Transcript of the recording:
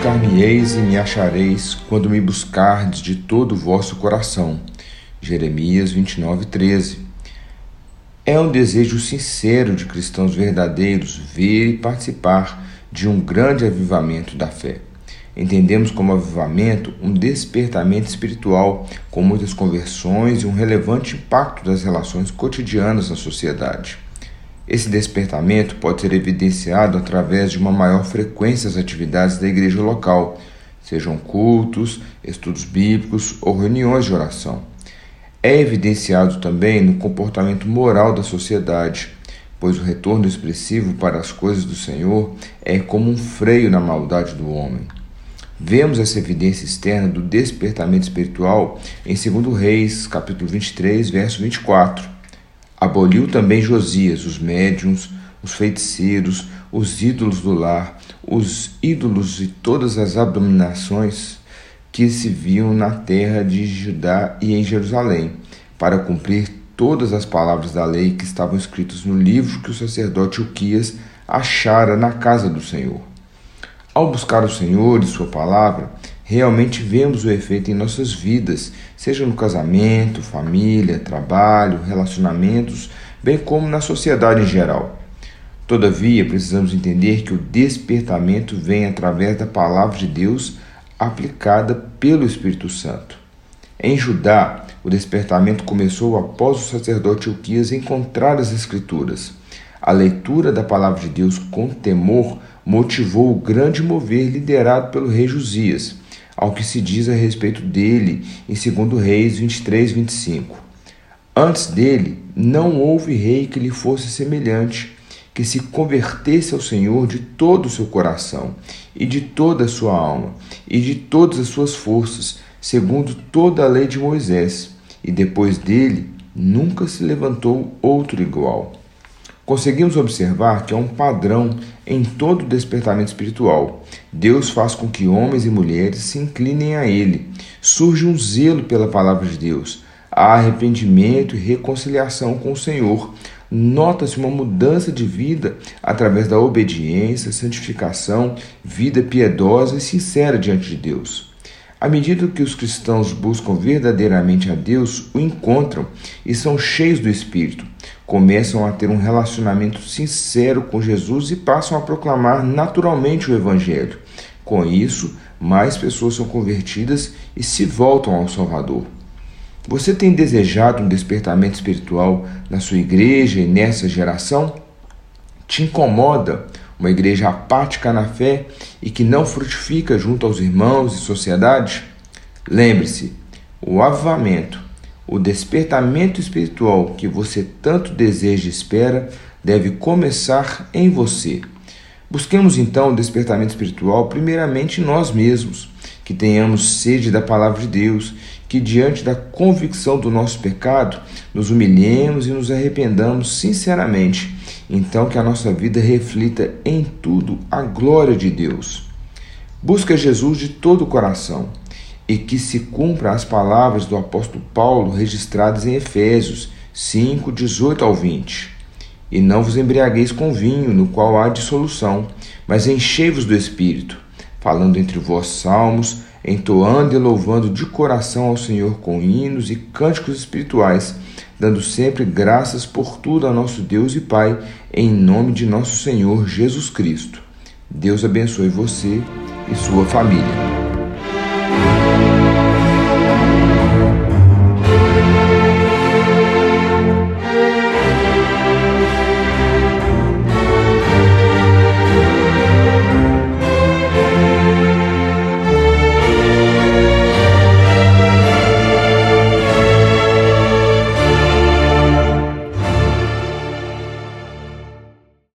Buscar-me-eis e me achareis quando me buscardes de todo o vosso coração. Jeremias 29, 13. É um desejo sincero de cristãos verdadeiros ver e participar de um grande avivamento da fé. Entendemos como avivamento um despertamento espiritual com muitas conversões e um relevante impacto das relações cotidianas na sociedade. Esse despertamento pode ser evidenciado através de uma maior frequência das atividades da igreja local, sejam cultos, estudos bíblicos ou reuniões de oração. É evidenciado também no comportamento moral da sociedade, pois o retorno expressivo para as coisas do Senhor é como um freio na maldade do homem. Vemos essa evidência externa do despertamento espiritual em 2 Reis, capítulo 23, verso 24 Aboliu também Josias os médiums, os feiticeiros, os ídolos do lar, os ídolos e todas as abominações que se viam na terra de Judá e em Jerusalém, para cumprir todas as palavras da lei que estavam escritas no livro que o sacerdote Uquias achara na casa do Senhor. Ao buscar o Senhor e Sua palavra, realmente vemos o efeito em nossas vidas, seja no casamento, família, trabalho, relacionamentos, bem como na sociedade em geral. Todavia, precisamos entender que o despertamento vem através da palavra de Deus aplicada pelo Espírito Santo. Em Judá, o despertamento começou após o sacerdote Uquias encontrar as Escrituras. A leitura da palavra de Deus com temor motivou o grande mover liderado pelo rei Josias ao que se diz a respeito dele em 2 Reis 23, 25. Antes dele, não houve rei que lhe fosse semelhante, que se convertesse ao Senhor de todo o seu coração, e de toda a sua alma, e de todas as suas forças, segundo toda a lei de Moisés, e depois dele nunca se levantou outro igual conseguimos observar que há um padrão em todo o despertamento espiritual. Deus faz com que homens e mulheres se inclinem a Ele. Surge um zelo pela palavra de Deus. Há arrependimento e reconciliação com o Senhor. Nota-se uma mudança de vida através da obediência, santificação, vida piedosa e sincera diante de Deus. À medida que os cristãos buscam verdadeiramente a Deus, o encontram e são cheios do Espírito, começam a ter um relacionamento sincero com Jesus e passam a proclamar naturalmente o Evangelho. Com isso, mais pessoas são convertidas e se voltam ao Salvador. Você tem desejado um despertamento espiritual na sua igreja e nessa geração? Te incomoda uma igreja apática na fé e que não frutifica junto aos irmãos e sociedade? Lembre-se, o avivamento, o despertamento espiritual que você tanto deseja e espera deve começar em você. Busquemos então o despertamento espiritual primeiramente nós mesmos, que tenhamos sede da palavra de Deus, que diante da convicção do nosso pecado, nos humilhemos e nos arrependamos sinceramente então que a nossa vida reflita em tudo a glória de Deus. Busca Jesus de todo o coração e que se cumpra as palavras do apóstolo Paulo registradas em Efésios 5, 18 ao 20. E não vos embriagueis com vinho, no qual há dissolução, mas enchei-vos do Espírito, falando entre vós salmos, entoando e louvando de coração ao Senhor com hinos e cânticos espirituais, dando sempre graças por tudo a nosso Deus e Pai, em nome de nosso Senhor Jesus Cristo. Deus abençoe você e sua família.